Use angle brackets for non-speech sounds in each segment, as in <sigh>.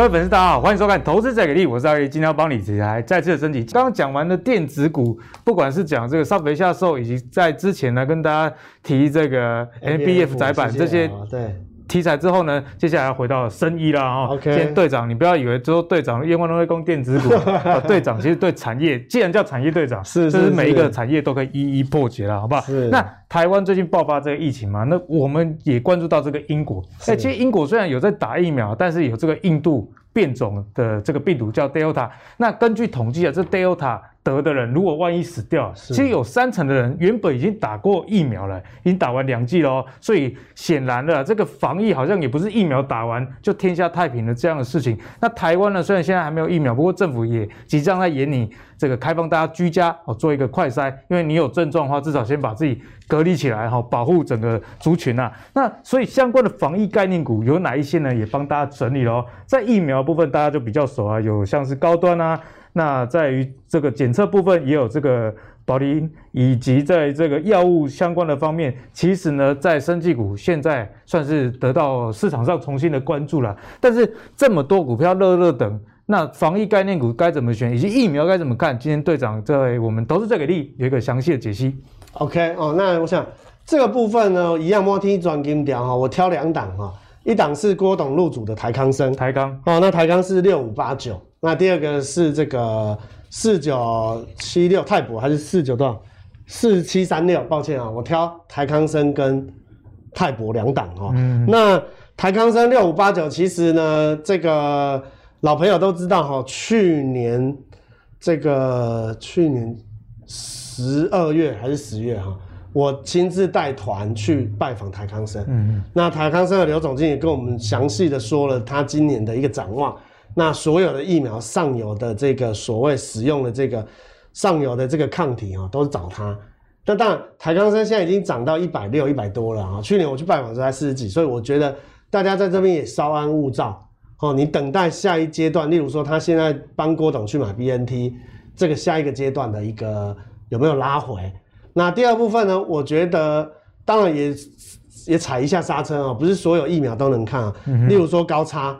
各位粉丝，大家好，欢迎收看《投资再给力》，我是阿力，今天要帮你来再次的升级。刚刚讲完了电子股，不管是讲这个上肥下瘦，以及在之前呢，跟大家提这个 NBF 窄板这些，对。题材之后呢，接下来要回到生意了啊。OK，今天队长，你不要以为之后队长愿望都会攻电子股，<laughs> 队长其实对产业，既然叫产业队长，是，是，是每一个产业都可以一一破解了，好不好？是。那台湾最近爆发这个疫情嘛，那我们也关注到这个英国。哎，其实英国虽然有在打疫苗，但是有这个印度变种的这个病毒叫 Delta。那根据统计啊，这 Delta。得的人如果万一死掉，其实有三成的人原本已经打过疫苗了，已经打完两剂了哦。所以显然了，这个防疫好像也不是疫苗打完就天下太平的这样的事情。那台湾呢，虽然现在还没有疫苗，不过政府也即将在眼里这个开放大家居家哦，做一个快筛，因为你有症状的话，至少先把自己隔离起来哈，保护整个族群啊。那所以相关的防疫概念股有哪一些呢？也帮大家整理了哦。在疫苗部分，大家就比较熟啊，有像是高端啊。那在于这个检测部分也有这个保利，以及在这个药物相关的方面，其实呢，在生技股现在算是得到市场上重新的关注了。但是这么多股票热热等，那防疫概念股该怎么选，以及疫苗该怎么看？今天队长在我们都是最给力有一个详细的解析。OK 哦，那我想这个部分呢，一样摸听转金条哈，我挑两档哈，一档是郭董入主的台康生，台康哦，那台康是六五八九。那第二个是这个四九七六泰博还是四九多少？四七三六，抱歉啊，我挑台康生跟泰博两档哦。嗯。那台康生六五八九，其实呢，这个老朋友都知道哈，去年这个去年十二月还是十月哈，我亲自带团去拜访台康生。嗯嗯。那台康生的刘总经理跟我们详细的说了他今年的一个展望。那所有的疫苗上游的这个所谓使用的这个上游的这个抗体啊，都是找他。那当然，台康生现在已经涨到一百六、一百多了啊。去年我去拜访的时候才四十几，所以我觉得大家在这边也稍安勿躁哦。你等待下一阶段，例如说他现在帮郭董去买 BNT，这个下一个阶段的一个有没有拉回？那第二部分呢？我觉得当然也也踩一下刹车啊，不是所有疫苗都能看啊。例如说高差。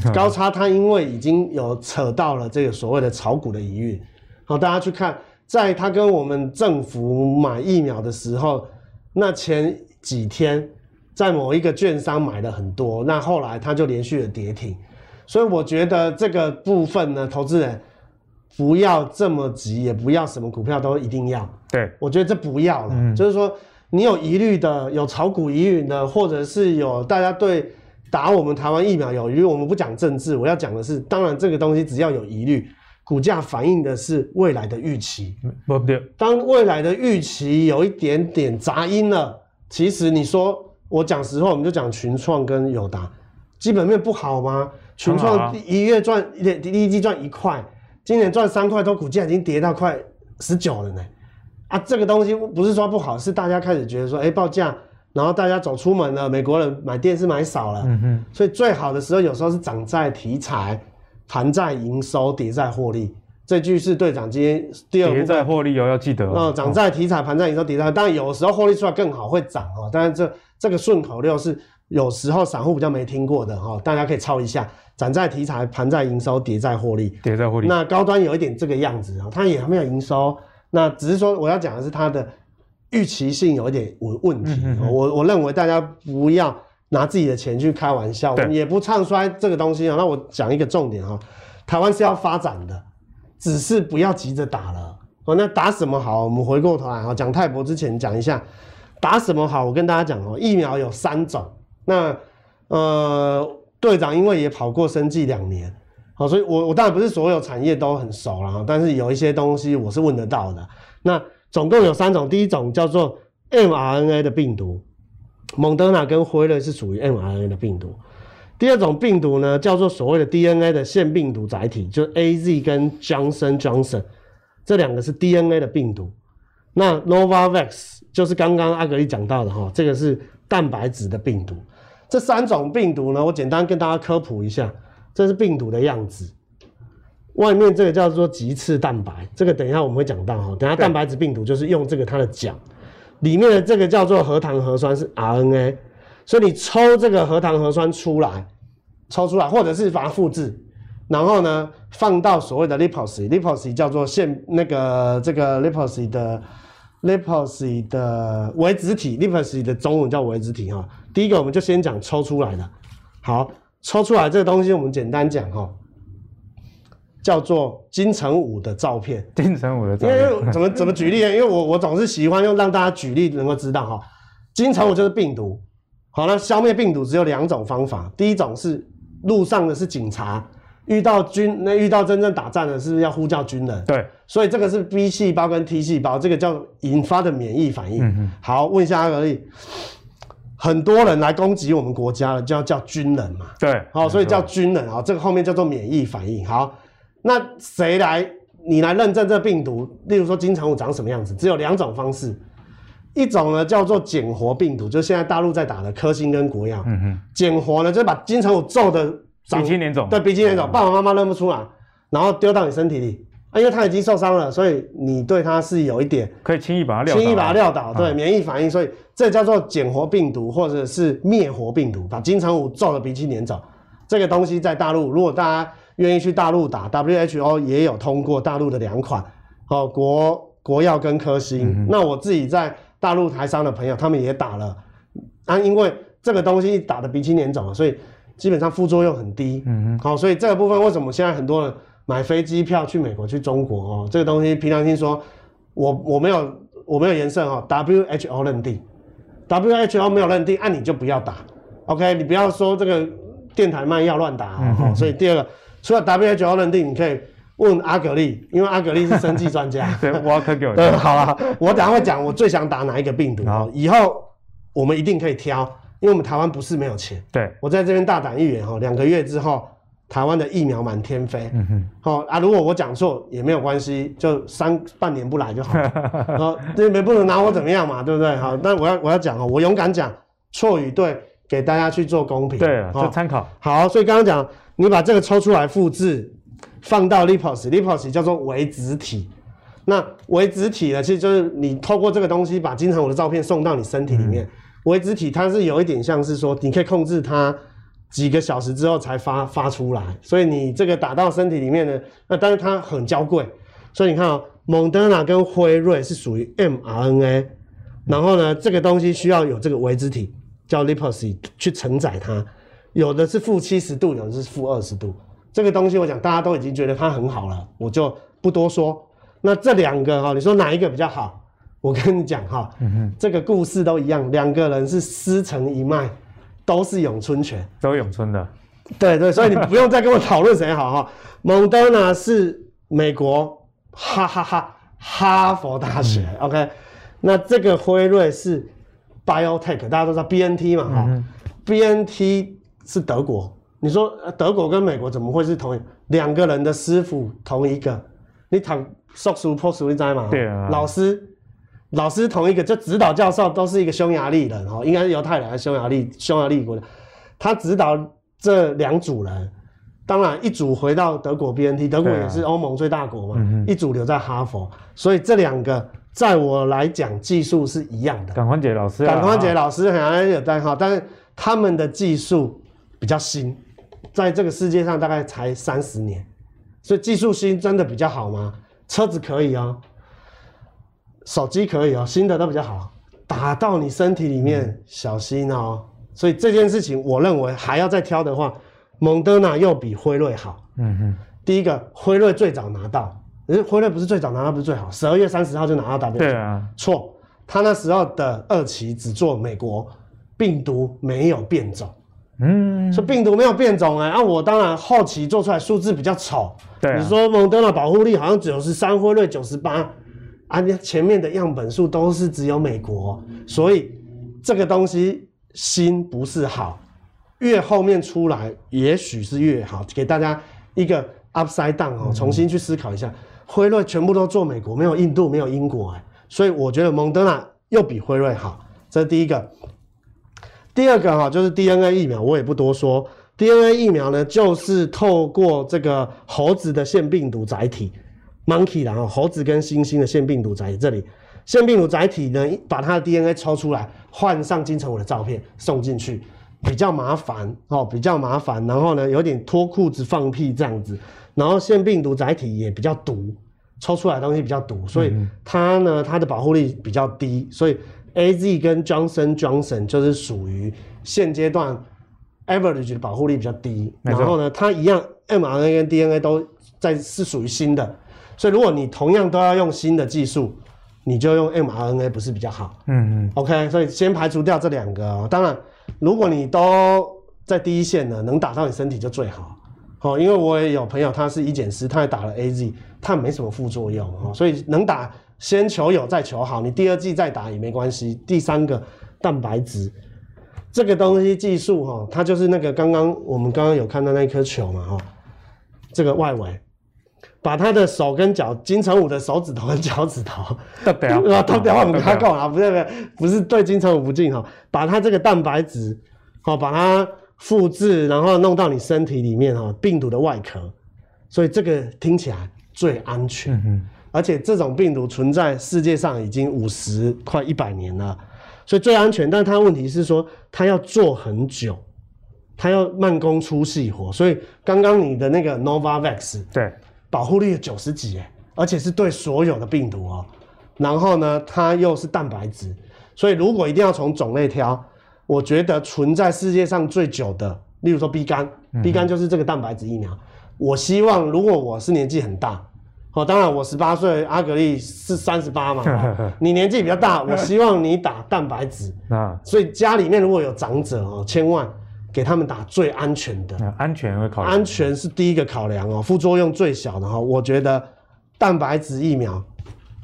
<laughs> 高差，它因为已经有扯到了这个所谓的炒股的疑虑，好，大家去看，在他跟我们政府买疫苗的时候，那前几天在某一个券商买了很多，那后来他就连续的跌停，所以我觉得这个部分呢，投资人不要这么急，也不要什么股票都一定要，对，我觉得这不要了，嗯，就是说你有疑虑的，有炒股疑虑的，或者是有大家对。打我们台湾疫苗有疑虑，我们不讲政治，我要讲的是，当然这个东西只要有疑虑，股价反映的是未来的预期。不对，当未来的预期有一点点杂音了，其实你说我讲实话，我们就讲群创跟友达基本面不好吗？群创一月赚一第一季赚一块，今年赚三块多，股价已经跌到快十九了呢。啊，这个东西不是说不好，是大家开始觉得说，哎，报价。然后大家走出门了，美国人买电视买少了，嗯哼，所以最好的时候有时候是涨在题材，盘在营收，跌在获利。这句是队长今天第二步。跌在获利哦，要记得哦。嗯，涨在题材，盘在营收，跌在，当然有时候获利出来更好会涨哦。但是这这个顺口溜是有时候散户比较没听过的哈，大家可以抄一下。涨在题材，盘在营收，跌在获利，跌在获利。那高端有一点这个样子啊，它也还没有营收，那只是说我要讲的是它的。预期性有一点问问题，嗯、我我认为大家不要拿自己的钱去开玩笑，我们也不唱衰这个东西啊。那我讲一个重点哈，台湾是要发展的，只是不要急着打了。哦，那打什么好？我们回过头来啊，讲泰博之前讲一下打什么好。我跟大家讲哦，疫苗有三种。那呃，队长因为也跑过生计两年，好，所以我我当然不是所有产业都很熟了，但是有一些东西我是问得到的。那总共有三种，第一种叫做 mRNA 的病毒，蒙德纳跟辉瑞是属于 mRNA 的病毒。第二种病毒呢，叫做所谓的 DNA 的腺病毒载体，就是 AZ 跟 Johnson Johnson 这两个是 DNA 的病毒。那 Novavax 就是刚刚阿格力讲到的哈，这个是蛋白质的病毒。这三种病毒呢，我简单跟大家科普一下，这是病毒的样子。外面这个叫做棘刺蛋白，这个等一下我们会讲到哈。等下蛋白质病毒就是用这个它的桨，里面的这个叫做核糖核酸是 RNA，所以你抽这个核糖核酸出来，抽出来，或者是把它复制，然后呢放到所谓的 lipose，lipose 叫做腺那个这个 lipose 的 lipose 的微子体，lipose 的中文叫微子体哈。第一个我们就先讲抽出来的，好，抽出来这个东西我们简单讲哈。叫做金城武的照片，金城武的照片，因为怎么怎么举例呢？<laughs> 因为我我总是喜欢用让大家举例能够知道哈。金城武就是病毒，好了，消灭病毒只有两种方法，第一种是路上的是警察，遇到军那遇到真正打仗的是不是要呼叫军人？对，所以这个是 B 细胞跟 T 细胞，这个叫引发的免疫反应。嗯哼好，问一下阿格力，很多人来攻击我们国家了，就要叫军人嘛？对，好，所以叫军人啊，这个后面叫做免疫反应。好。那谁来？你来认证这个病毒？例如说金城武长什么样子？只有两种方式，一种呢叫做减活病毒，就是现在大陆在打的科兴跟国药。嗯哼。减活呢，就是把金城武揍的鼻青脸肿。对，鼻青脸肿，爸爸妈妈认不出来，然后丢到你身体里啊，因为他已经受伤了，所以你对他是有一点可以轻易把他撂，轻易把他撂倒。对，免疫反应，所以这叫做减活病毒或者是灭活病毒，把金城武揍的鼻青脸肿。这个东西在大陆，如果大家。愿意去大陆打，WHO 也有通过大陆的两款，哦，国国药跟科兴。嗯、那我自己在大陆台商的朋友，他们也打了，啊，因为这个东西打得鼻青脸肿，所以基本上副作用很低。嗯好所以这个部分为什么现在很多人买飞机票去美国、去中国哦？这个东西平常心说，我我没有我没有颜色哦，WHO 认定，WHO 没有认定，那、啊、你就不要打，OK？你不要说这个电台卖药乱打、哦。所以第二个。除了 WHO 认定，你可以问阿格力，因为阿格力是生技专家。<laughs> 对，我可给我。对，好了，我等下会讲我最想打哪一个病毒。好，以后我们一定可以挑，因为我们台湾不是没有钱。对，我在这边大胆预言哈，两个月之后，台湾的疫苗满天飞。嗯哼。好啊，如果我讲错也没有关系，就三半年不来就好了。<laughs> 好，这边不能拿我怎么样嘛，对不对？好，但我要我要讲哦，我勇敢讲，错与对，给大家去做公平。对啊，就参考。好，所以刚刚讲。你把这个抽出来复制，放到 lipose，lipose 叫做微子体。那微子体呢，其实就是你透过这个东西把金城武的照片送到你身体里面。微子体它是有一点像是说，你可以控制它几个小时之后才发发出来。所以你这个打到身体里面呢，那但是它很娇贵。所以你看哦，蒙德纳跟辉瑞是属于 mRNA，然后呢，这个东西需要有这个微子体叫 lipose 去承载它。有的是负七十度，有的是负二十度。这个东西我讲大家都已经觉得它很好了，我就不多说。那这两个哈，你说哪一个比较好？我跟你讲哈，这个故事都一样，两个人是师承一脉，都是咏春拳，都咏春的。对对，所以你 <laughs> 不用再跟我讨论谁好哈。蒙德纳是美国哈哈哈哈佛大学、嗯、，OK。那这个辉瑞是 BioTech，大家都知道 BNT 嘛哈、嗯、，BNT。是德国，你说德国跟美国怎么会是同一两个人的师傅同一个？你谈硕士、博士，你知吗？对啊。老师，老师同一个，就指导教授都是一个匈牙利人哦，应该是犹太人还是匈牙利匈牙利国的？他指导这两组人，当然一组回到德国 BNT，德国也是欧盟最大国嘛，啊、一组留在哈佛，所以这两个在我来讲技术是一样的。感宽杰老师，感宽杰老师好像有代号，但是他们的技术。比较新，在这个世界上大概才三十年，所以技术新真的比较好吗？车子可以哦，手机可以哦，新的都比较好，打到你身体里面、嗯、小心哦。所以这件事情，我认为还要再挑的话，蒙德纳又比辉瑞好。嗯哼，第一个辉瑞最早拿到，可是辉瑞不是最早拿到，不是最好，十二月三十号就拿到 W。对啊，错，他那时候的二期只做美国，病毒没有变种。嗯，说病毒没有变种哎、欸，啊，我当然后期做出来数字比较丑。对、啊，你说蒙德纳保护力好像九十三，辉瑞九十八，啊，你前面的样本数都是只有美国，所以这个东西新不是好，越后面出来也许是越好，给大家一个 upside down 哦，重新去思考一下，辉瑞全部都做美国，没有印度，没有英国哎、欸，所以我觉得蒙德纳又比辉瑞好，这是第一个。第二个哈就是 DNA 疫苗，我也不多说。DNA 疫苗呢，就是透过这个猴子的腺病毒载体，monkey 然后猴子跟猩猩的腺病毒载体，这里腺病毒载体呢，把它的 DNA 抽出来，换上金城武的照片送进去，比较麻烦哦，比较麻烦，然后呢有点脱裤子放屁这样子，然后腺病毒载体也比较毒，抽出来的东西比较毒，所以它呢它的保护力比较低，所以 A Z 跟 Johnson Johnson 就是属于现阶段 average 的保护力比较低，然后呢它一样 mRNA 跟 DNA 都在是属于新的，所以如果你同样都要用新的技术。你就用 mRNA 不是比较好？嗯嗯，OK，所以先排除掉这两个哦。当然，如果你都在第一线呢，能打到你身体就最好。哦，因为我也有朋友，他是医检师，他也打了 AZ，他没什么副作用哦。所以能打先求有再求好，你第二季再打也没关系。第三个蛋白质这个东西技术哈，它就是那个刚刚我们刚刚有看到那颗球嘛哈，这个外围。把他的手跟脚，金城武的手指头跟脚趾头，代表啊，<laughs> 代表我们他够了，不是不是不是对金城武不敬哈，把他这个蛋白质，好把它复制，然后弄到你身体里面哈，病毒的外壳，所以这个听起来最安全，嗯，而且这种病毒存在世界上已经五十快一百年了，所以最安全，但是它问题是说它要做很久，它要慢工出细活，所以刚刚你的那个 Novavax 对。保护率九十几哎，而且是对所有的病毒哦。然后呢，它又是蛋白质，所以如果一定要从种类挑，我觉得存在世界上最久的，例如说 B 肝、嗯、B 肝就是这个蛋白质疫苗。我希望如果我是年纪很大，哦，当然我十八岁，阿格力是三十八嘛，<laughs> 你年纪比较大，我希望你打蛋白质。<laughs> 啊，所以家里面如果有长者哦，千万。给他们打最安全的，安全会考量，安全是第一个考量哦，副作用最小的哈。我觉得蛋白质疫苗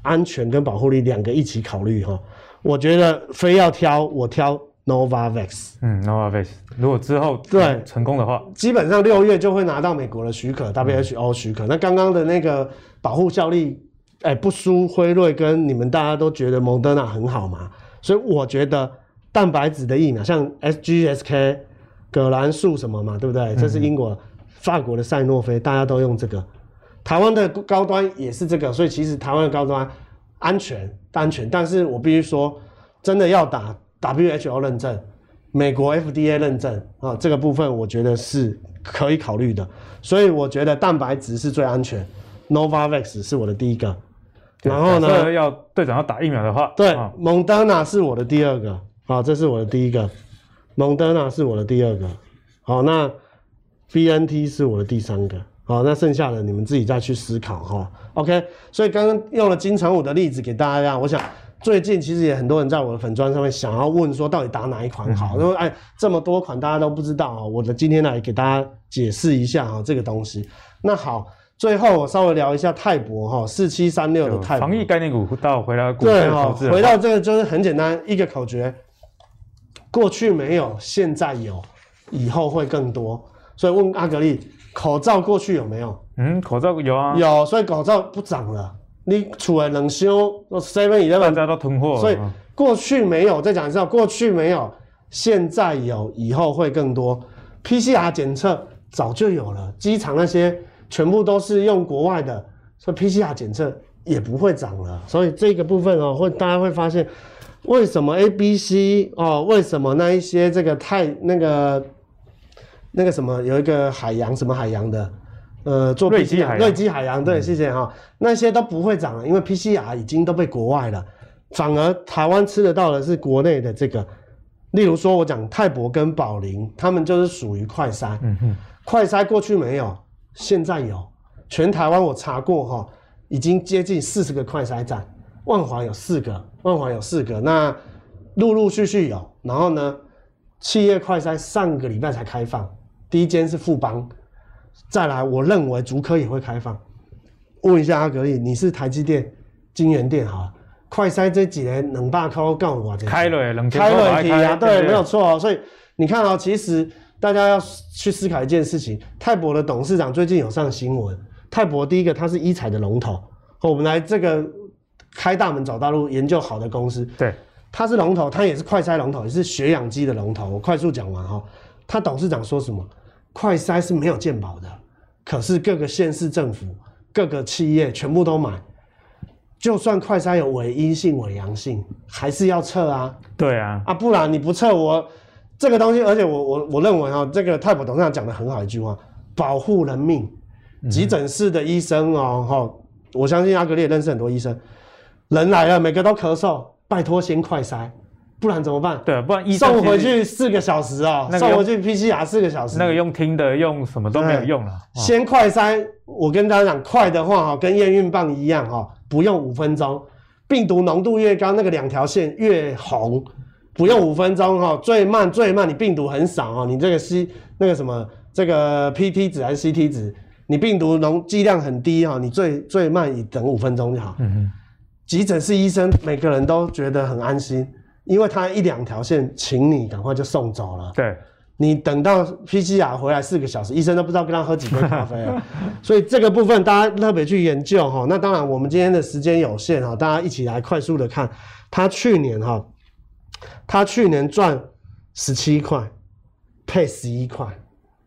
安全跟保护力两个一起考虑哈。我觉得非要挑，我挑 Novavax。嗯，Novavax 如果之后对成功的话，基本上六月就会拿到美国的许可，WHO 许可。那刚刚的那个保护效力，哎，不输辉瑞，跟你们大家都觉得 Moderna 很好嘛。所以我觉得蛋白质的疫苗，像 SGSK。葛兰素什么嘛，对不对？这是英国、嗯、法国的赛诺菲，大家都用这个。台湾的高端也是这个，所以其实台湾的高端安全，安全。但是我必须说，真的要打 WHO 认证、美国 FDA 认证啊，这个部分我觉得是可以考虑的。所以我觉得蛋白质是最安全，Novavax 是我的第一个。然后呢，要队长要打疫苗的话，对，蒙德纳是我的第二个。好，这是我的第一个。蒙德纳是我的第二个，好，那 BNT 是我的第三个，好，那剩下的你们自己再去思考哈。OK，所以刚刚用了金城武的例子给大家，我想最近其实也很多人在我的粉砖上面想要问说，到底打哪一款好？因为哎，这么多款大家都不知道啊，我的今天来给大家解释一下哈，这个东西。那好，最后我稍微聊一下泰博哈，四七三六的泰博。防疫概念股到回到股对哈，回到这个就是很简单一个口诀。过去没有，现在有，以后会更多。所以问阿格力，口罩过去有没有？嗯，口罩有啊，有。所以口罩不涨了。你出来冷修，seven eleven 大家都囤货。所以过去没有，再讲一次，过去没有，现在有，以后会更多。PCR 检测早就有了，机场那些全部都是用国外的，所以 PCR 检测也不会涨了。所以这个部分哦，会大家会发现。为什么 A、B、C 哦？为什么那一些这个太那个那个什么有一个海洋什么海洋的呃做 PCR 瑞基海洋对，谢谢哈，那些都不会涨了，因为 PCR 已经都被国外了，反而台湾吃得到的是国内的这个，例如说我讲泰博跟宝林，他们就是属于快筛，嗯哼，快筛过去没有，现在有，全台湾我查过哈，已经接近四十个快筛站。万华有四个，万华有四个，那陆陆续续有。然后呢，企业快筛上个礼拜才开放，第一间是富邦，再来，我认为竹科也会开放。问一下阿格力，你是台积电、晶圆店哈？快筛这几年能大靠告我这开了，冷开了题啊，对，没有错哦。所以你看啊，其实大家要去思考一件事情，泰博的董事长最近有上新闻，泰博第一个他是医材的龙头，我们来这个。开大门找大路，研究好的公司，对，它是龙头，它也是快筛龙头，也是血氧机的龙头。我快速讲完哈，他董事长说什么？快筛是没有健保的，可是各个县市政府、各个企业全部都买，就算快筛有伪阴性、伪阳性，还是要测啊。对啊，啊，不然你不测，我这个东西，而且我我我认为哈，这个泰普董事长讲的很好一句话，保护人命。急诊室的医生哦，哈，我相信阿格力也认识很多医生，人来了每个都咳嗽，拜托先快筛。不然怎么办？对，不然医生送回去四个小时啊、喔，那个、送回去 PCR 四个小时，那个用听的用什么都没有用了。先快筛，我跟大家讲，快的话哈，跟验孕棒一样哈，不用五分钟，病毒浓度越高，那个两条线越红，不用五分钟哈，最慢最慢，你病毒很少啊，你这个 C 那个什么这个 PT 值还是 CT 值，你病毒浓剂量很低哈，你最最慢你等五分钟就好。嗯嗯，急诊室医生每个人都觉得很安心。因为他一两条线，请你赶快就送走了。对，你等到 PCR 回来四个小时，医生都不知道跟他喝几杯咖啡了。<laughs> 所以这个部分大家特别去研究哈。那当然，我们今天的时间有限哈，大家一起来快速的看。他去年哈，他去年赚十七块，配十一块，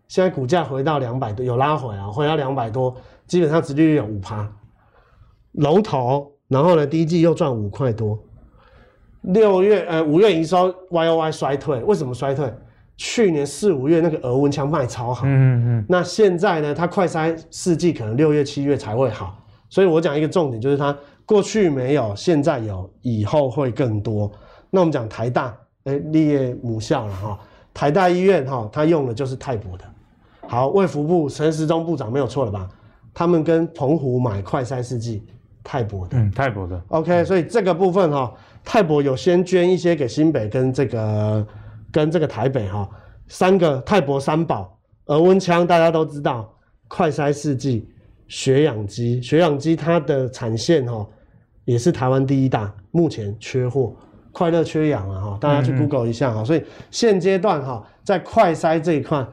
现在股价回到两百多，有拉回啊，回到两百多，基本上殖利率有五趴。龙头，然后呢，第一季又赚五块多。六月呃五月营收 Y O Y 衰退，为什么衰退？去年四五月那个额温枪卖超好，嗯嗯，那现在呢？它快筛四季可能六月七月才会好，所以我讲一个重点就是它过去没有，现在有，以后会更多。那我们讲台大，哎、欸，立业母校了哈，台大医院哈，它用的就是泰博的。好，卫福部陈时中部长没有错了吧？他们跟澎湖买快筛试剂，泰博的，嗯，泰博的。OK，所以这个部分哈。泰博有先捐一些给新北跟这个跟这个台北哈，三个泰博三宝，额温枪大家都知道，快筛试剂、血氧机，血氧机它的产线哈也是台湾第一大，目前缺货，快乐缺氧了哈，大家去 Google 一下哈，所以现阶段哈在快筛这一块，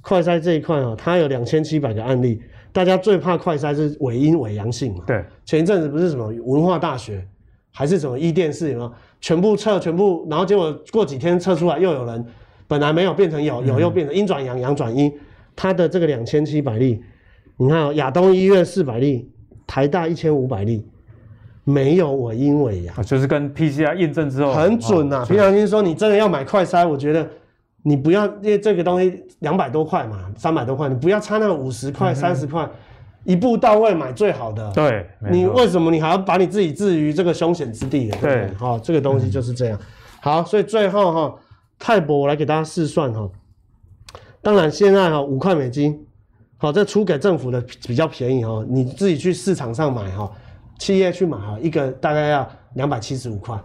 快筛这一块哈，它有两千七百个案例，大家最怕快筛是伪阴伪阳性嘛，对，前一阵子不是什么文化大学。还是什么一电视有没有？全部测，全部，然后结果过几天测出来又有人本来没有变成有，有又变成阴转阳，阳转阴。他的这个两千七百例，你看亚东医院四百例，台大一千五百例，没有伪阴伪阳，就是跟 PCR 验证之后很准呐、啊。平常心说，你真的要买快筛，我觉得你不要，因为这个东西两百多块嘛，三百多块，你不要差那五十块、三十块。一步到位买最好的，对，你为什么你还要把你自己置于这个凶险之地呢？对，好，这个东西就是这样。好，所以最后哈，泰博我来给大家试算哈。当然现在哈五块美金，好，这出给政府的比较便宜哈，你自己去市场上买哈，企业去买哈，一个大概要两百七十五块，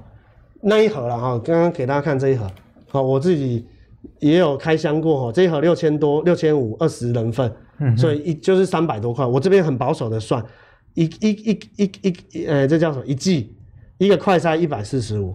那一盒了哈。刚刚给大家看这一盒，好，我自己也有开箱过哈，这一盒六千多，六千五，二十人份。嗯，所以一就是三百多块，我这边很保守的算，一一一一一呃，这叫什么？一季一个快筛一百四十五，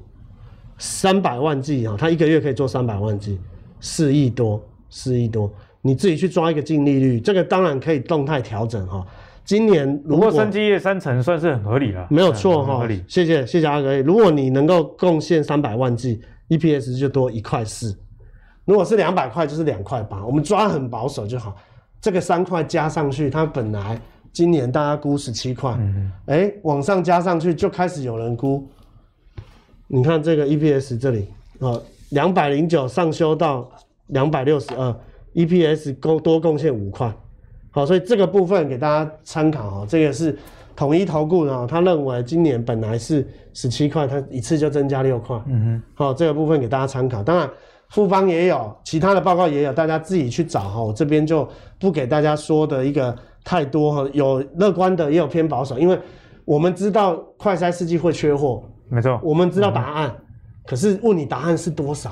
三百万剂啊，他一个月可以做三百万剂，四亿多，四亿多，你自己去抓一个净利率，这个当然可以动态调整哈。今年如果，不过生技业三成算是很合理了，没有错哈。谢谢谢谢阿哥，如果你能够贡献三百万剂，EPS 就多一块四，如果是两百块就是两块八，我们抓很保守就好。这个三块加上去，它本来今年大家估十七块，哎，往上加上去就开始有人估。你看这个 EPS 这里啊，两百零九上修到两百六十二，EPS 多多贡献五块。好，所以这个部分给大家参考啊，这个是统一投顾呢，他认为今年本来是十七块，他一次就增加六块。嗯哼，好，这个部分给大家参考。当然。富邦也有，其他的报告也有，大家自己去找哈。我这边就不给大家说的一个太多哈，有乐观的，也有偏保守，因为我们知道快筛试剂会缺货，没错，我们知道答案，嗯、可是问你答案是多少，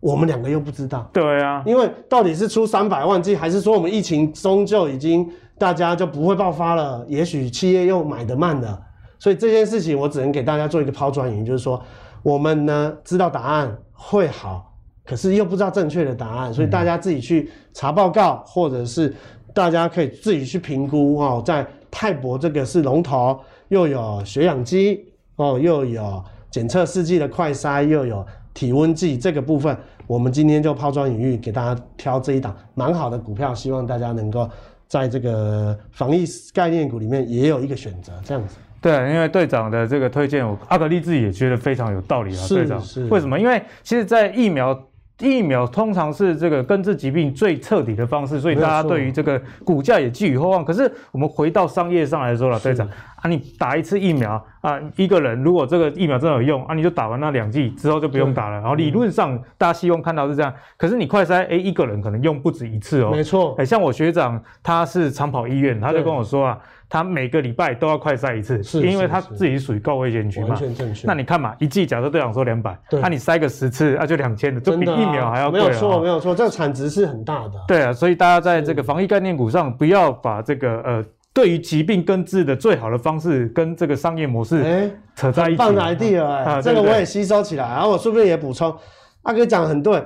我们两个又不知道。对啊，因为到底是出三百万剂，还是说我们疫情终究已经大家就不会爆发了？也许企业又买的慢了，所以这件事情我只能给大家做一个抛砖引玉，就是说我们呢知道答案会好。可是又不知道正确的答案，所以大家自己去查报告，或者是大家可以自己去评估哦。在泰博这个是龙头，又有血氧机哦，又有检测试剂的快筛，又有体温计这个部分，我们今天就抛砖引玉，给大家挑这一档蛮好的股票，希望大家能够在这个防疫概念股里面也有一个选择，这样子。对，因为队长的这个推荐，我阿格力自己也觉得非常有道理啊。队长，是为什么？因为其实，在疫苗。疫苗通常是这个根治疾病最彻底的方式，所以大家对于这个股价也寄予厚望。可是我们回到商业上来说了，队长啊，你打一次疫苗啊，一个人如果这个疫苗真的有用啊，你就打完那两剂之后就不用打了。然后理论上大家希望看到是这样，可是你快筛，哎，一个人可能用不止一次哦。没错，哎，像我学长他是长跑医院，他就跟我说啊。他每个礼拜都要快筛一次，是因为他自己属于高危险群嘛。完全正确。那你看嘛，一剂假设队长说两百，那你筛个十次，那就两千的，就比疫苗还要贵。没有错，没有错，这个产值是很大的。对啊，所以大家在这个防疫概念股上，不要把这个呃，对于疾病根治的最好的方式跟这个商业模式扯在一起。放 idea 哎，这个我也吸收起来，然后我顺便也补充，阿哥讲很对。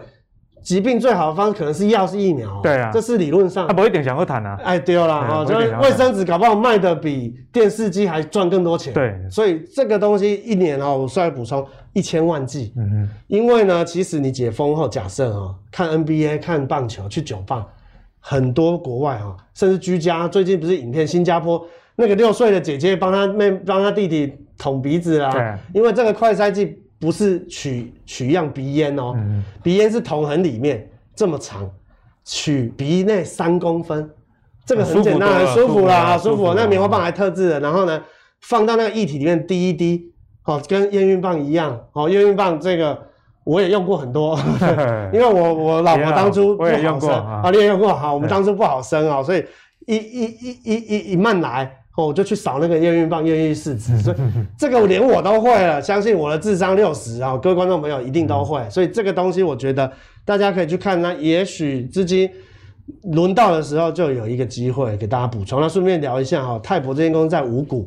疾病最好的方式可能是药，是疫苗。对啊，这是理论上。他不会点想喝谈啊。哎，丢了啊，就是卫生纸搞不好卖的比电视机还赚更多钱。对，所以这个东西一年哦，我稍微补充一千万剂。嗯嗯。因为呢，其实你解封后，假设啊，看 NBA、看棒球、去酒吧，很多国外哈，甚至居家，最近不是影片，新加坡那个六岁的姐姐帮她妹、帮她弟弟捅鼻子啦。对。因为这个快筛剂。不是取取样鼻咽哦，嗯、鼻咽是瞳痕里面这么长，取鼻内三公分，这个很简单，很舒服啦，舒服。那棉花棒还特制的，然后呢，放到那个液体里面滴一滴，哦，跟验孕棒一样，哦，验孕棒这个我也用过很多，<laughs> 因为我我老婆当初不好生啊，你也用过，好，我们当初不好生啊，所以一一一一一一慢来。哦，我就去扫那个验孕棒、验孕试纸，所以这个连我都会了。相信我的智商六十啊，各位观众朋友一定都会。所以这个东西，我觉得大家可以去看。那也许资金轮到的时候，就有一个机会给大家补充。那顺便聊一下哈，泰博这间公司在五股，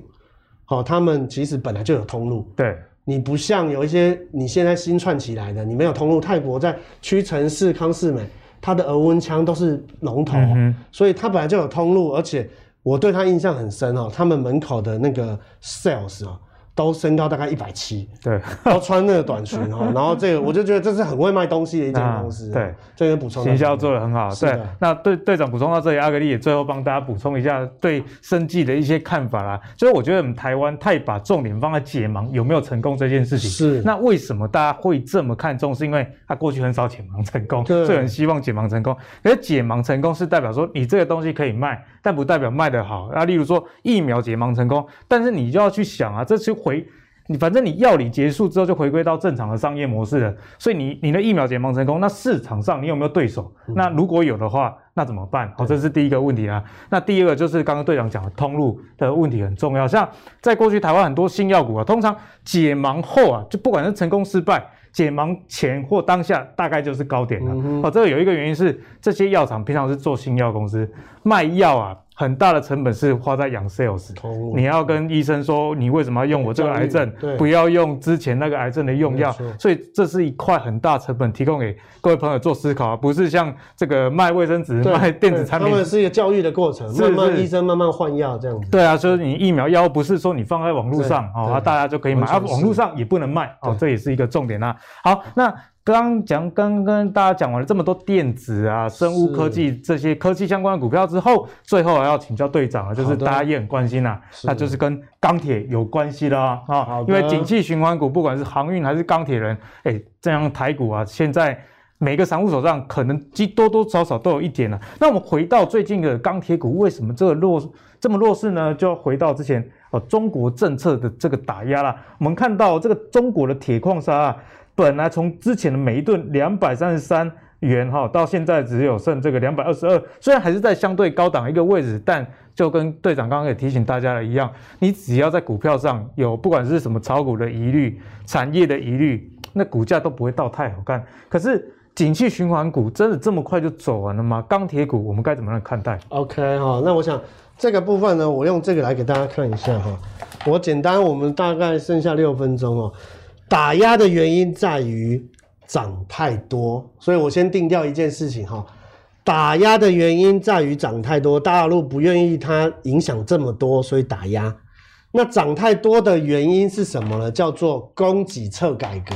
好，他们其实本来就有通路。对，你不像有一些你现在新串起来的，你没有通路。泰国在屈臣氏、康士美，它的额温枪都是龙头，嗯、所以它本来就有通路，而且。我对他印象很深哦，他们门口的那个 sales 啊。都身高大概一百七，对，都穿那个短裙哈，<laughs> 然后这个我就觉得这是很会卖东西的一间公司，对，这边补充，行销做的很好，对，那队队长补充到这里，阿格力也最后帮大家补充一下对生计的一些看法啦，就是我觉得我们台湾太把重点放在解盲有没有成功这件事情，是，那为什么大家会这么看重？是因为他过去很少解盲成功，所以很希望解盲成功，可是解盲成功是代表说你这个东西可以卖，但不代表卖得好，那，例如说疫苗解盲成功，但是你就要去想啊，这是。回你反正你药理结束之后就回归到正常的商业模式了，所以你你的疫苗解盲成功，那市场上你有没有对手？那如果有的话，那怎么办？好，这是第一个问题啊。那第二个就是刚刚队长讲的通路的问题很重要，像在过去台湾很多新药股啊，通常解盲后啊，就不管是成功失败，解盲前或当下大概就是高点了。哦，这个有一个原因是这些药厂平常是做新药公司卖药啊。很大的成本是花在养 sales，你要跟医生说你为什么要用我这个癌症，不要用之前那个癌症的用药，所以这是一块很大成本，提供给各位朋友做思考啊，不是像这个卖卫生纸、卖电子产品，他们是一个教育的过程，慢慢医生慢慢换药这样子。对啊，所以你疫苗药不是说你放在网络上哦，大家就可以买，啊，网络上也不能卖哦，这也是一个重点啊。好，那。刚讲，刚跟大家讲完了这么多电子啊、生物科技这些科技相关的股票之后，最后还要请教队长啊，就是大家也很关心呐、啊，那就是跟钢铁有关系的啊啊，因为景气循环股，不管是航运还是钢铁人，哎，这样台股啊，现在每个散户手上可能几多多少少都有一点了、啊。那我们回到最近的钢铁股，为什么这个弱这么弱势呢？就要回到之前哦，中国政策的这个打压啦。我们看到这个中国的铁矿砂啊。本来从之前的每一吨两百三十三元哈，到现在只有剩这个两百二十二，虽然还是在相对高档一个位置，但就跟队长刚刚也提醒大家的一样，你只要在股票上有不管是什么炒股的疑虑、产业的疑虑，那股价都不会到太好看。可是景气循环股真的这么快就走完了吗？钢铁股我们该怎么样看待？OK 哈，那我想这个部分呢，我用这个来给大家看一下哈。我简单，我们大概剩下六分钟哦。打压的原因在于涨太多，所以我先定掉一件事情哈。打压的原因在于涨太多，大陆不愿意它影响这么多，所以打压。那涨太多的原因是什么呢？叫做供给侧改革。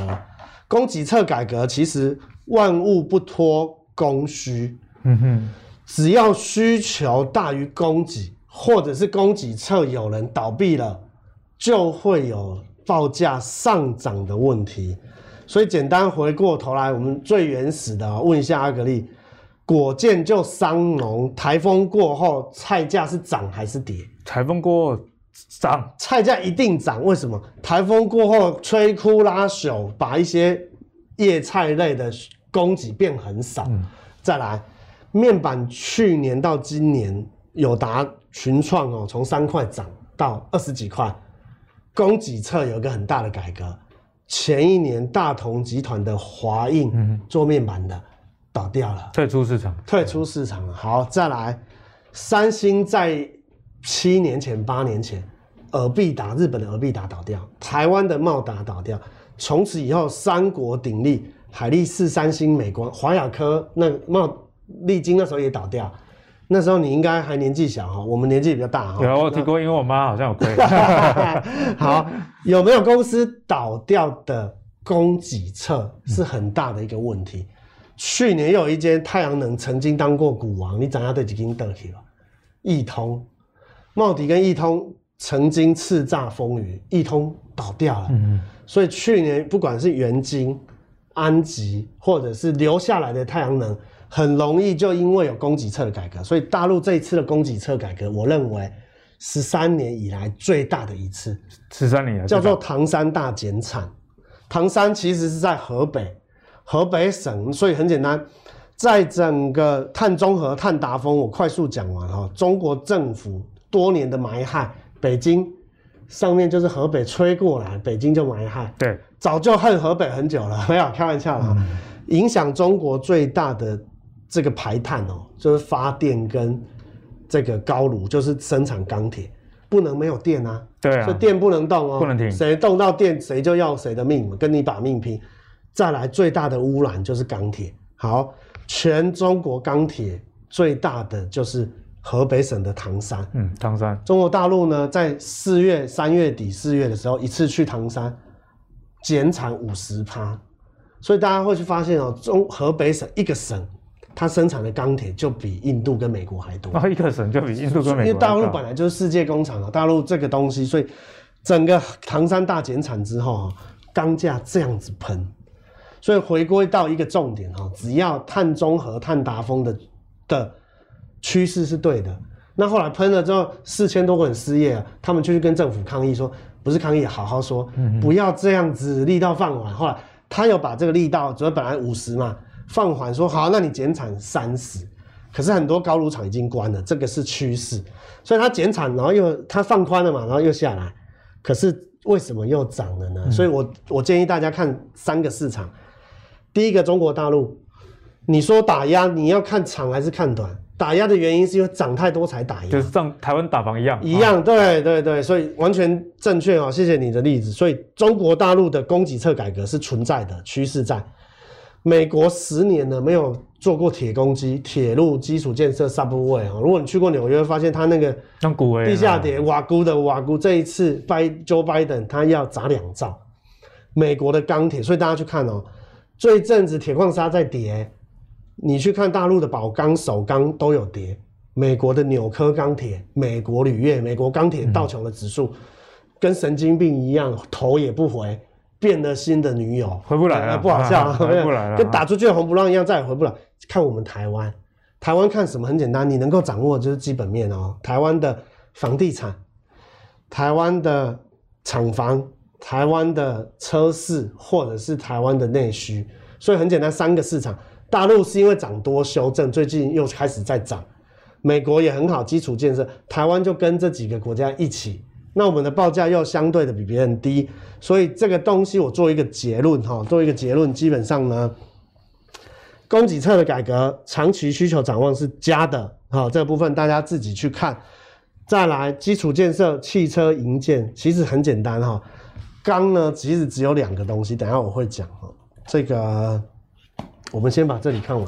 供给侧改革其实万物不脱供需，嗯哼，只要需求大于供给，或者是供给侧有人倒闭了，就会有。报价上涨的问题，所以简单回过头来，我们最原始的问一下阿格力，果建就伤农，台风过后菜价是涨还是跌？台风过后涨，菜价一定涨。为什么？台风过后摧枯拉朽，把一些叶菜类的供给变很少。嗯、再来，面板去年到今年友达群创哦，从三块涨到二十几块，供给侧有一个很大的改革。前一年大同集团的华映做面板的倒掉了，退出市场，退出市场了。好，再来，三星在七年前、八年前，尔必达日本的尔必达倒掉，台湾的茂达倒掉，从此以后三国鼎立，海力士、三星、美光、华亚科，那茂力晶那时候也倒掉。那时候你应该还年纪小哈，我们年纪比较大哈。有我听过，因为我妈好像有亏。<laughs> 好，有没有公司倒掉的供给侧是很大的一个问题。嗯、去年又有一间太阳能曾经当过股王，你怎样对几经得起了？易通、茂迪跟易通曾经叱咤风云，易通倒掉了。嗯，所以去年不管是元晶、安吉，或者是留下来的太阳能。很容易就因为有供给侧的改革，所以大陆这一次的供给侧改革，我认为十三年以来最大的一次。十三年叫做唐山大减产。唐山其实是在河北，河北省，所以很简单，在整个碳中和、碳达峰，我快速讲完哈。中国政府多年的埋害，北京上面就是河北吹过来，北京就埋害。对，早就恨河北很久了，<laughs> 没有开玩笑啦。嗯、影响中国最大的。这个排碳哦，就是发电跟这个高炉，就是生产钢铁，不能没有电啊。对啊，所以电不能动哦，不能停。谁动到电，谁就要谁的命，跟你把命拼。再来，最大的污染就是钢铁。好，全中国钢铁最大的就是河北省的唐山。嗯，唐山。中国大陆呢，在四月、三月底、四月的时候，一次去唐山减产五十趴，所以大家会去发现哦，中河北省一个省。它生产的钢铁就比印度跟美国还多，然后一个省就比印度跟美国。因为大陆本来就是世界工厂啊，大陆这个东西，所以整个唐山大减产之后啊，钢价这样子喷，所以回归到一个重点哈，只要碳中和、碳达峰的的趋势是对的，那后来喷了之后，四千多个人失业啊，他们就去跟政府抗议说，不是抗议，好好说，不要这样子力道放缓。后来他又把这个力道，主要本来五十嘛。放缓说好，那你减产三十，可是很多高炉厂已经关了，这个是趋势，所以它减产，然后又它放宽了嘛，然后又下来，可是为什么又涨了呢？嗯、所以我我建议大家看三个市场，第一个中国大陆，你说打压，你要看长还是看短？打压的原因是因为涨太多才打压，就是像台湾打房一样，一样，对对对，所以完全正确哦，谢谢你的例子，所以中国大陆的供给侧改革是存在的趋势在。美国十年了没有做过铁公鸡、铁路基础建设 subway 啊！如果你去过纽约，发现它那个地下铁瓦估的瓦估，这一次拜 Joe Biden 他要砸两兆，美国的钢铁，所以大家去看哦，这一阵子铁矿砂在跌，你去看大陆的宝钢、首钢都有跌，美国的纽科钢铁、美国铝业、美国钢铁道琼的指数、嗯、跟神经病一样，头也不回。变了心的女友回不来了，不好笑，<laughs> 回不来了，跟打出去的红不让一样，再也回不来。看我们台湾，台湾看什么很简单，你能够掌握就是基本面哦。台湾的房地产，台湾的厂房，台湾的车市，或者是台湾的内需，所以很简单，三个市场。大陆是因为涨多修正，最近又开始在涨。美国也很好，基础建设，台湾就跟这几个国家一起。那我们的报价又相对的比别人低，所以这个东西我做一个结论哈，做一个结论，基本上呢，供给侧的改革，长期需求展望是加的，好，这部分大家自己去看。再来，基础建设、汽车营建，其实很简单哈。钢呢，其实只有两个东西，等下我会讲哈。这个我们先把这里看完。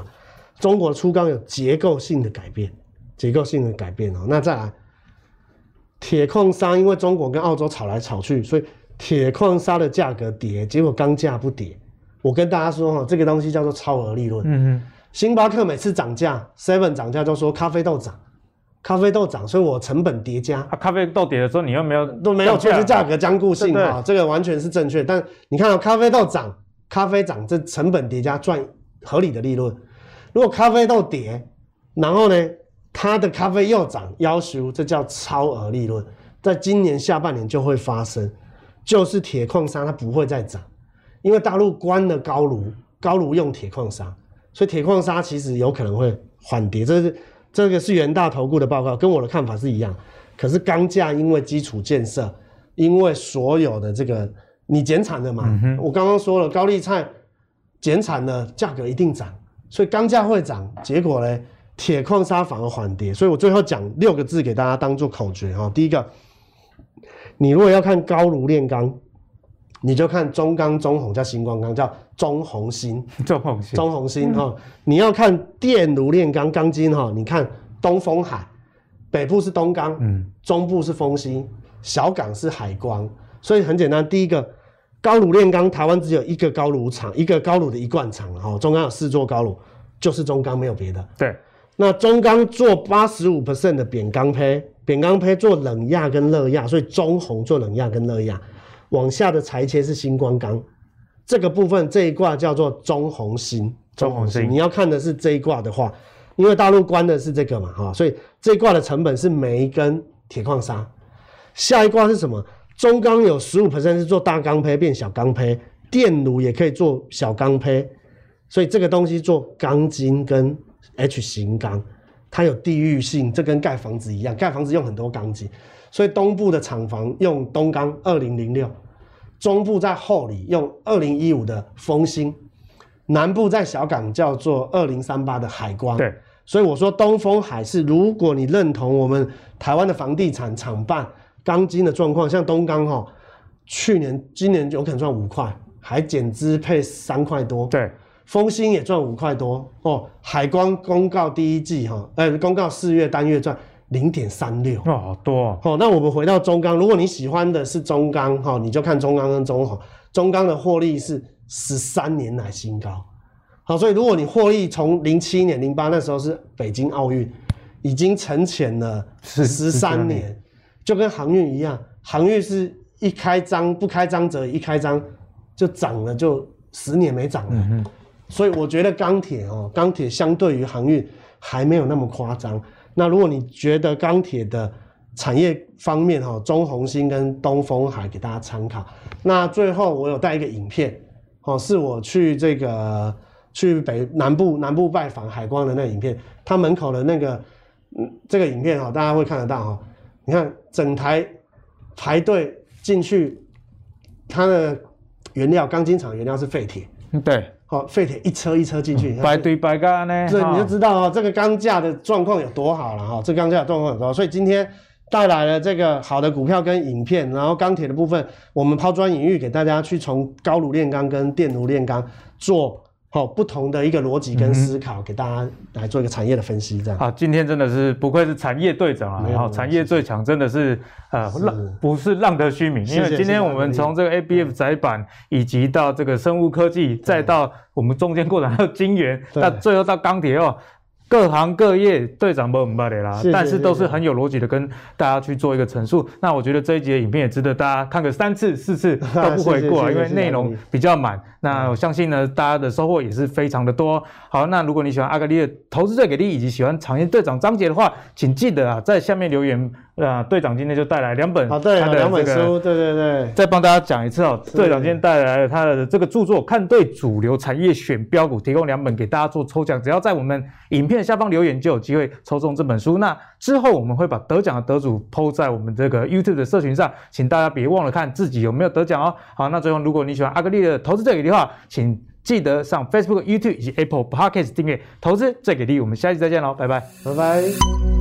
中国出钢有结构性的改变，结构性的改变哦。那再来。铁矿砂因为中国跟澳洲吵来吵去，所以铁矿砂的价格跌，结果钢价不跌。我跟大家说哈，这个东西叫做超额利润。嗯嗯，星巴克每次涨价，seven 涨价就说咖啡豆涨，咖啡豆涨，所以我成本叠加。啊，咖啡豆跌的时候，你又没有都没有，就是价格僵固性啊，这个完全是正确。但你看到咖啡豆涨，咖啡涨，这成本叠加赚合理的利润。如果咖啡豆跌，然后呢，它的咖啡又涨，要求这叫超额利润，在今年下半年就会发生，就是铁矿砂它不会再涨，因为大陆关了高炉，高炉用铁矿砂，所以铁矿砂其实有可能会缓跌。这是这个是元大投顾的报告，跟我的看法是一样。可是钢价因为基础建设，因为所有的这个你减产了嘛，嗯、我刚刚说了高丽菜减产了，价格一定涨，所以钢价会涨，结果呢？铁矿砂反而缓跌，所以我最后讲六个字给大家当做口诀哈。第一个，你如果要看高炉炼钢，你就看中钢、中红叫新光钢，叫中红新、<laughs> 中鸿新、中红新哈。你要看电炉炼钢钢筋哈，你看东风海，北部是东钢，嗯，中部是风兴，小港是海光。所以很简单，第一个高炉炼钢，台湾只有一个高炉厂，一个高炉的一贯厂哈。中钢有四座高炉，就是中钢没有别的。对。那中钢做八十五 percent 的扁钢坯，扁钢坯做冷轧跟热轧，所以中红做冷轧跟热轧。往下的裁切是新光钢，这个部分这一挂叫做中红新。中红新，你要看的是这一挂的话，因为大陆关的是这个嘛，哈，所以这一挂的成本是煤跟铁矿砂。下一挂是什么？中钢有十五 percent 是做大钢坯变小钢胚，电炉也可以做小钢胚，所以这个东西做钢筋跟。H 型钢，它有地域性，这跟盖房子一样，盖房子用很多钢筋，所以东部的厂房用东钢二零零六，中部在后里用二零一五的丰兴，南部在小港叫做二零三八的海光。对，所以我说东风海是，如果你认同我们台湾的房地产厂办钢筋的状况，像东钢哈，去年今年有可能赚五块，还减资配三块多。对。丰兴也赚五块多哦，海光公告第一季哈，呃，公告四月单月赚零点三六，哦，好多哦。好，那我们回到中钢，如果你喜欢的是中钢哈，你就看中钢跟中航，中钢的获利是十三年来新高。好，所以如果你获利从零七年、零八那时候是北京奥运，已经沉潜了十三年，就跟航运一样，航运是一开张不开张则一开张就涨了，就十年没涨了。嗯所以我觉得钢铁哦，钢铁相对于航运还没有那么夸张。那如果你觉得钢铁的产业方面哈，中红新跟东风海给大家参考。那最后我有带一个影片哦，是我去这个去北南部南部拜访海光的那个影片，它门口的那个嗯这个影片哈，大家会看得到哈。你看整台排队进去，它的原料钢筋厂原料是废铁，对。好，废铁一车一车进去，排队排干呢？这，你就知道哈，这个钢价的状况有多好了哈。这钢价状况有多好，所以今天带来了这个好的股票跟影片，然后钢铁的部分，我们抛砖引玉给大家去从高炉炼钢跟电炉炼钢做。好，不同的一个逻辑跟思考，给大家来做一个产业的分析，这样。好，今天真的是不愧是产业队长啊！好，产业最强真的是呃浪不是浪得虚名，因为今天我们从这个 ABF 窄板，以及到这个生物科技，再到我们中间过程还有晶圆，那最后到钢铁哦。各行各业队长不不的啦，谢谢，但是都是很有逻辑的跟大家去做一个陈述。那我觉得这一集的影片也值得大家看个三次四次 <laughs> 都不回过，啊，因为内容比较满。那我相信呢，大家的收获也是非常的多。好，那如果你喜欢阿格力的投资最给力，以及喜欢产业队长章节的话，请记得啊，在下面留言。啊，队长今天就带来两本，好，对，两本书，对对对。再帮大家讲一次哦，队长今天带来了他的这个著作《看对主流产业选标股》，提供两本给大家做抽奖，只要在我们影片下方留言，就有机会抽中这本书。那之后我们会把得奖的得主 PO 在我们这个 YouTube 的社群上，请大家别忘了看自己有没有得奖哦。好，那最后如果你喜欢阿格力的投资最给力的话，请记得上 Facebook、YouTube 以及 Apple Podcast 订阅《投资最给力》。我们下期再见喽，拜拜，拜拜。